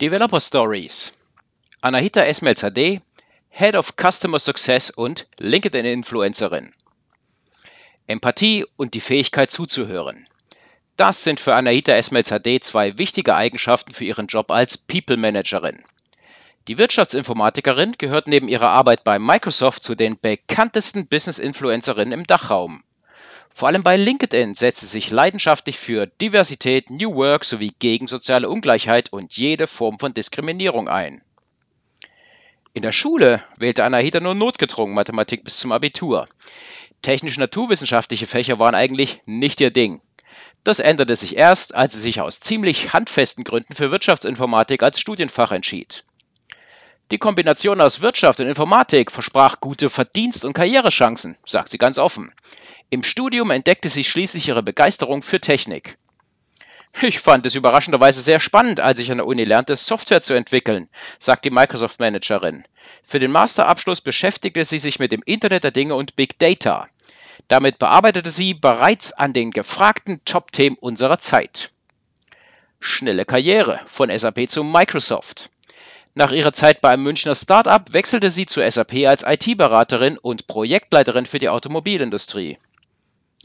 Developer Stories. Anahita Esmelzadeh, Head of Customer Success und LinkedIn-Influencerin. Empathie und die Fähigkeit zuzuhören. Das sind für Anahita Esmelzadeh zwei wichtige Eigenschaften für ihren Job als People Managerin. Die Wirtschaftsinformatikerin gehört neben ihrer Arbeit bei Microsoft zu den bekanntesten Business-Influencerinnen im Dachraum. Vor allem bei LinkedIn setzt sie sich leidenschaftlich für Diversität, New Work sowie gegen soziale Ungleichheit und jede Form von Diskriminierung ein. In der Schule wählte Anahita nur notgedrungen Mathematik bis zum Abitur. Technisch-naturwissenschaftliche Fächer waren eigentlich nicht ihr Ding. Das änderte sich erst, als sie sich aus ziemlich handfesten Gründen für Wirtschaftsinformatik als Studienfach entschied. Die Kombination aus Wirtschaft und Informatik versprach gute Verdienst- und Karrierechancen, sagt sie ganz offen. Im Studium entdeckte sie schließlich ihre Begeisterung für Technik. Ich fand es überraschenderweise sehr spannend, als ich an der Uni lernte, Software zu entwickeln, sagt die Microsoft-Managerin. Für den Masterabschluss beschäftigte sie sich mit dem Internet der Dinge und Big Data. Damit bearbeitete sie bereits an den gefragten Top-Themen unserer Zeit. Schnelle Karriere von SAP zu Microsoft. Nach ihrer Zeit bei einem Münchner Start-up wechselte sie zu SAP als IT-Beraterin und Projektleiterin für die Automobilindustrie.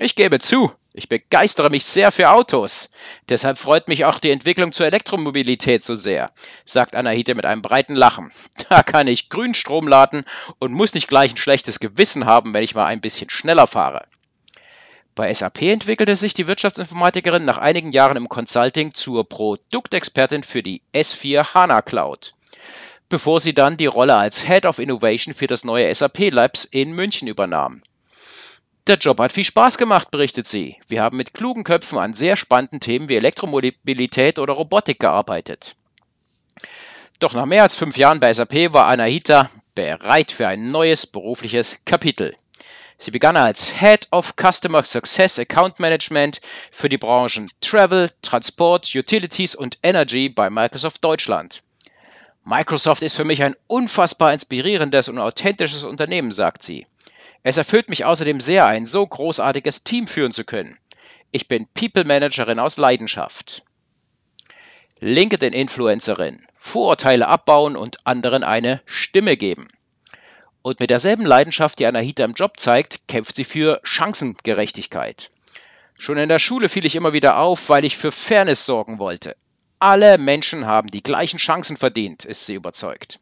Ich gebe zu, ich begeistere mich sehr für Autos. Deshalb freut mich auch die Entwicklung zur Elektromobilität so sehr, sagt Anahite mit einem breiten Lachen. Da kann ich Grünstrom laden und muss nicht gleich ein schlechtes Gewissen haben, wenn ich mal ein bisschen schneller fahre. Bei SAP entwickelte sich die Wirtschaftsinformatikerin nach einigen Jahren im Consulting zur Produktexpertin für die S4 HANA Cloud, bevor sie dann die Rolle als Head of Innovation für das neue SAP Labs in München übernahm. Der Job hat viel Spaß gemacht, berichtet sie. Wir haben mit klugen Köpfen an sehr spannenden Themen wie Elektromobilität oder Robotik gearbeitet. Doch nach mehr als fünf Jahren bei SAP war Anahita bereit für ein neues berufliches Kapitel. Sie begann als Head of Customer Success Account Management für die Branchen Travel, Transport, Utilities und Energy bei Microsoft Deutschland. Microsoft ist für mich ein unfassbar inspirierendes und authentisches Unternehmen, sagt sie. Es erfüllt mich außerdem sehr, ein so großartiges Team führen zu können. Ich bin People Managerin aus Leidenschaft. LinkedIn-Influencerin. Vorurteile abbauen und anderen eine Stimme geben. Und mit derselben Leidenschaft, die Anahita im Job zeigt, kämpft sie für Chancengerechtigkeit. Schon in der Schule fiel ich immer wieder auf, weil ich für Fairness sorgen wollte. Alle Menschen haben die gleichen Chancen verdient, ist sie überzeugt.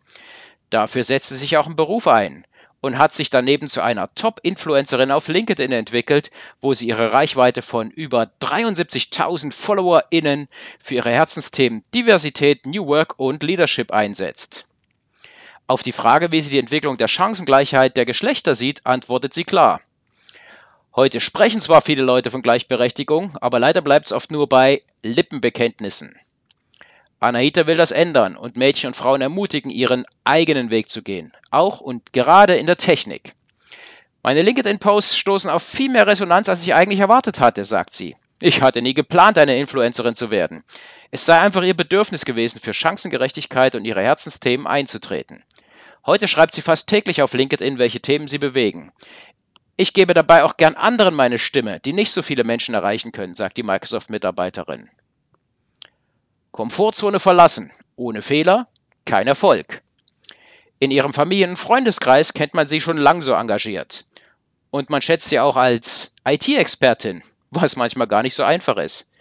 Dafür setzt sie sich auch im Beruf ein und hat sich daneben zu einer Top-Influencerin auf LinkedIn entwickelt, wo sie ihre Reichweite von über 73.000 FollowerInnen für ihre Herzensthemen Diversität, New Work und Leadership einsetzt. Auf die Frage, wie sie die Entwicklung der Chancengleichheit der Geschlechter sieht, antwortet sie klar. Heute sprechen zwar viele Leute von Gleichberechtigung, aber leider bleibt es oft nur bei Lippenbekenntnissen. Anahita will das ändern und Mädchen und Frauen ermutigen, ihren eigenen Weg zu gehen, auch und gerade in der Technik. Meine LinkedIn-Posts stoßen auf viel mehr Resonanz, als ich eigentlich erwartet hatte, sagt sie. Ich hatte nie geplant, eine Influencerin zu werden. Es sei einfach ihr Bedürfnis gewesen, für Chancengerechtigkeit und ihre Herzensthemen einzutreten. Heute schreibt sie fast täglich auf LinkedIn, welche Themen sie bewegen. Ich gebe dabei auch gern anderen meine Stimme, die nicht so viele Menschen erreichen können, sagt die Microsoft-Mitarbeiterin. Komfortzone verlassen. Ohne Fehler kein Erfolg. In ihrem Familien- und Freundeskreis kennt man sie schon lang so engagiert. Und man schätzt sie auch als IT-Expertin, was manchmal gar nicht so einfach ist.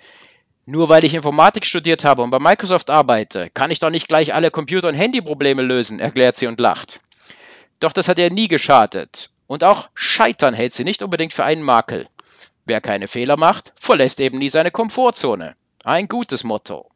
Nur weil ich Informatik studiert habe und bei Microsoft arbeite, kann ich doch nicht gleich alle Computer- und Handyprobleme lösen, erklärt sie und lacht. Doch das hat ihr nie geschadet. Und auch Scheitern hält sie nicht unbedingt für einen Makel. Wer keine Fehler macht, verlässt eben nie seine Komfortzone. Ein gutes Motto.